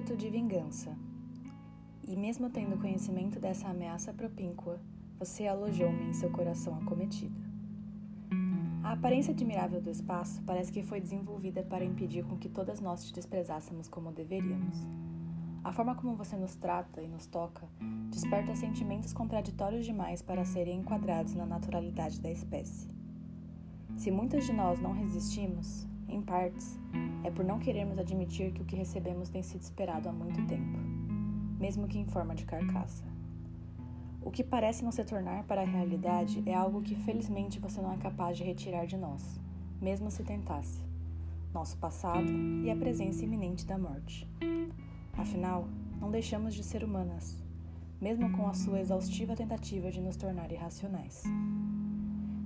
ímpeto de vingança. E mesmo tendo conhecimento dessa ameaça propínqua, você alojou-me em seu coração acometido. A aparência admirável do espaço parece que foi desenvolvida para impedir com que todas nós te desprezássemos como deveríamos. A forma como você nos trata e nos toca desperta sentimentos contraditórios demais para serem enquadrados na naturalidade da espécie. Se muitas de nós não resistimos, em partes, é por não querermos admitir que o que recebemos tem sido esperado há muito tempo, mesmo que em forma de carcaça. O que parece não se tornar para a realidade é algo que felizmente você não é capaz de retirar de nós, mesmo se tentasse. Nosso passado e a presença iminente da morte. Afinal, não deixamos de ser humanas, mesmo com a sua exaustiva tentativa de nos tornar irracionais.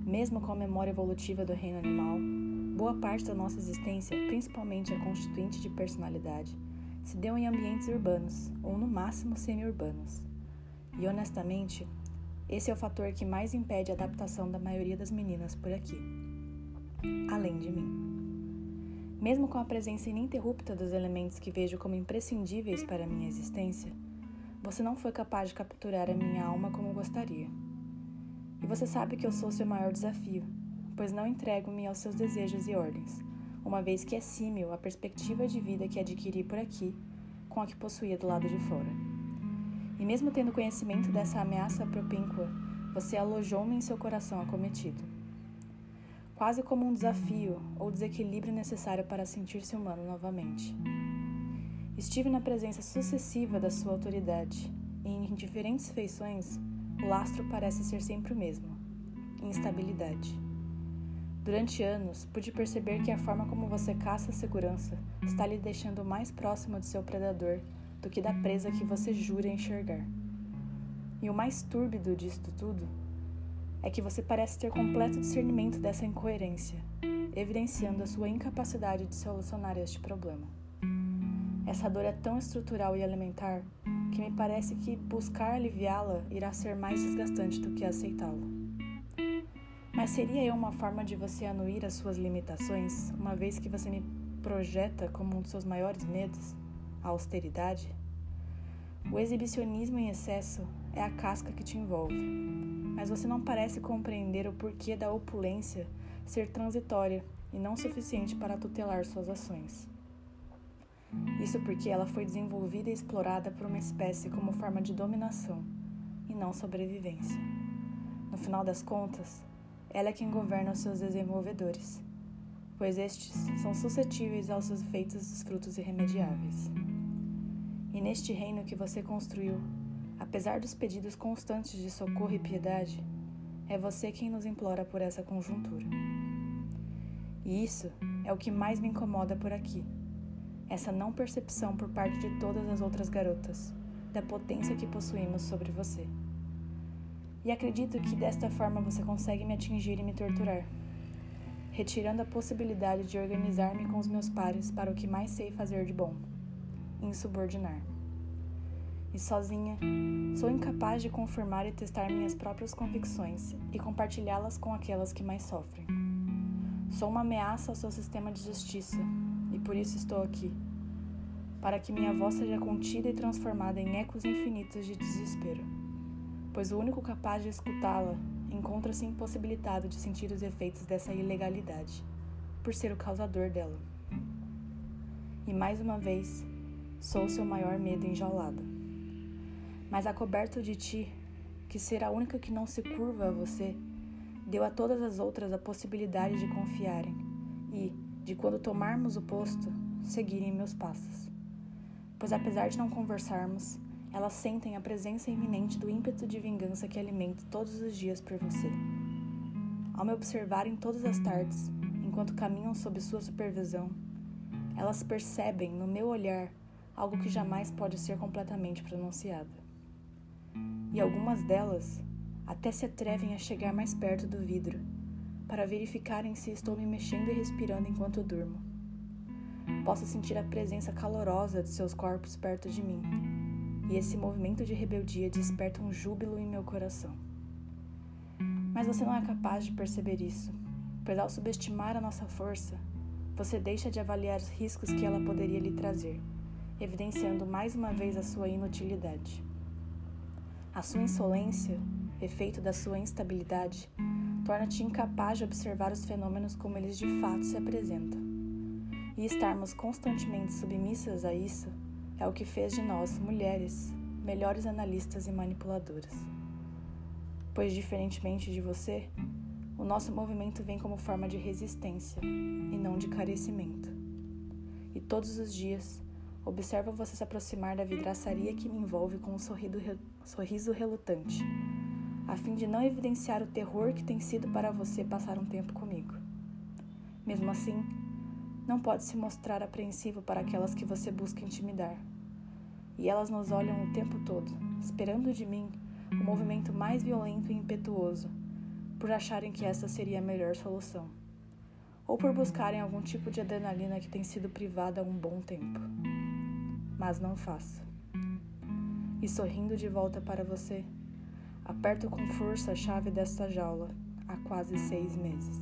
Mesmo com a memória evolutiva do reino animal, boa parte da nossa existência, principalmente a constituinte de personalidade, se deu em ambientes urbanos, ou no máximo semi-urbanos. E honestamente, esse é o fator que mais impede a adaptação da maioria das meninas por aqui, além de mim. Mesmo com a presença ininterrupta dos elementos que vejo como imprescindíveis para a minha existência, você não foi capaz de capturar a minha alma como gostaria. E você sabe que eu sou seu maior desafio, pois não entrego-me aos seus desejos e ordens, uma vez que é símil a perspectiva de vida que adquiri por aqui com a que possuía do lado de fora. E mesmo tendo conhecimento dessa ameaça propínqua, você alojou-me em seu coração acometido quase como um desafio ou desequilíbrio necessário para sentir-se humano novamente. Estive na presença sucessiva da sua autoridade, e em diferentes feições, o lastro parece ser sempre o mesmo: instabilidade. Durante anos, pude perceber que a forma como você caça a segurança está lhe deixando mais próximo de seu predador do que da presa que você jura enxergar. E o mais túrbido disto tudo é que você parece ter completo discernimento dessa incoerência, evidenciando a sua incapacidade de solucionar este problema. Essa dor é tão estrutural e elementar que me parece que buscar aliviá-la irá ser mais desgastante do que aceitá-la. Mas seria eu uma forma de você anuir as suas limitações, uma vez que você me projeta como um dos seus maiores medos, a austeridade? O exibicionismo em excesso é a casca que te envolve, mas você não parece compreender o porquê da opulência ser transitória e não suficiente para tutelar suas ações. Isso porque ela foi desenvolvida e explorada por uma espécie como forma de dominação e não sobrevivência. No final das contas, ela é quem governa os seus desenvolvedores, pois estes são suscetíveis aos efeitos dos frutos irremediáveis. E neste reino que você construiu, Apesar dos pedidos constantes de socorro e piedade, é você quem nos implora por essa conjuntura. E isso é o que mais me incomoda por aqui. Essa não percepção por parte de todas as outras garotas da potência que possuímos sobre você. E acredito que desta forma você consegue me atingir e me torturar, retirando a possibilidade de organizar-me com os meus pares para o que mais sei fazer de bom: insubordinar e sozinha, sou incapaz de confirmar e testar minhas próprias convicções e compartilhá-las com aquelas que mais sofrem. Sou uma ameaça ao seu sistema de justiça e por isso estou aqui para que minha voz seja contida e transformada em ecos infinitos de desespero, pois o único capaz de escutá-la encontra-se impossibilitado de sentir os efeitos dessa ilegalidade, por ser o causador dela. E mais uma vez, sou seu maior medo enjaulado mas acoberto de ti, que ser a única que não se curva a você, deu a todas as outras a possibilidade de confiarem e, de quando tomarmos o posto, seguirem meus passos. Pois apesar de não conversarmos, elas sentem a presença iminente do ímpeto de vingança que alimento todos os dias por você. Ao me observarem todas as tardes, enquanto caminham sob sua supervisão, elas percebem no meu olhar algo que jamais pode ser completamente pronunciado e algumas delas até se atrevem a chegar mais perto do vidro para verificarem se estou me mexendo e respirando enquanto durmo. Posso sentir a presença calorosa de seus corpos perto de mim, e esse movimento de rebeldia desperta um júbilo em meu coração. Mas você não é capaz de perceber isso, pois ao subestimar a nossa força, você deixa de avaliar os riscos que ela poderia lhe trazer, evidenciando mais uma vez a sua inutilidade. A sua insolência, efeito da sua instabilidade, torna-te incapaz de observar os fenômenos como eles de fato se apresentam. E estarmos constantemente submissas a isso é o que fez de nós, mulheres, melhores analistas e manipuladoras. Pois, diferentemente de você, o nosso movimento vem como forma de resistência e não de carecimento. E todos os dias observo você se aproximar da vidraçaria que me envolve com um sorriso relutante a fim de não evidenciar o terror que tem sido para você passar um tempo comigo. Mesmo assim, não pode se mostrar apreensivo para aquelas que você busca intimidar. E elas nos olham o tempo todo, esperando de mim o movimento mais violento e impetuoso, por acharem que essa seria a melhor solução, ou por buscarem algum tipo de adrenalina que tem sido privada há um bom tempo. Mas não faça. E sorrindo de volta para você, Aperto com força a chave desta jaula há quase seis meses.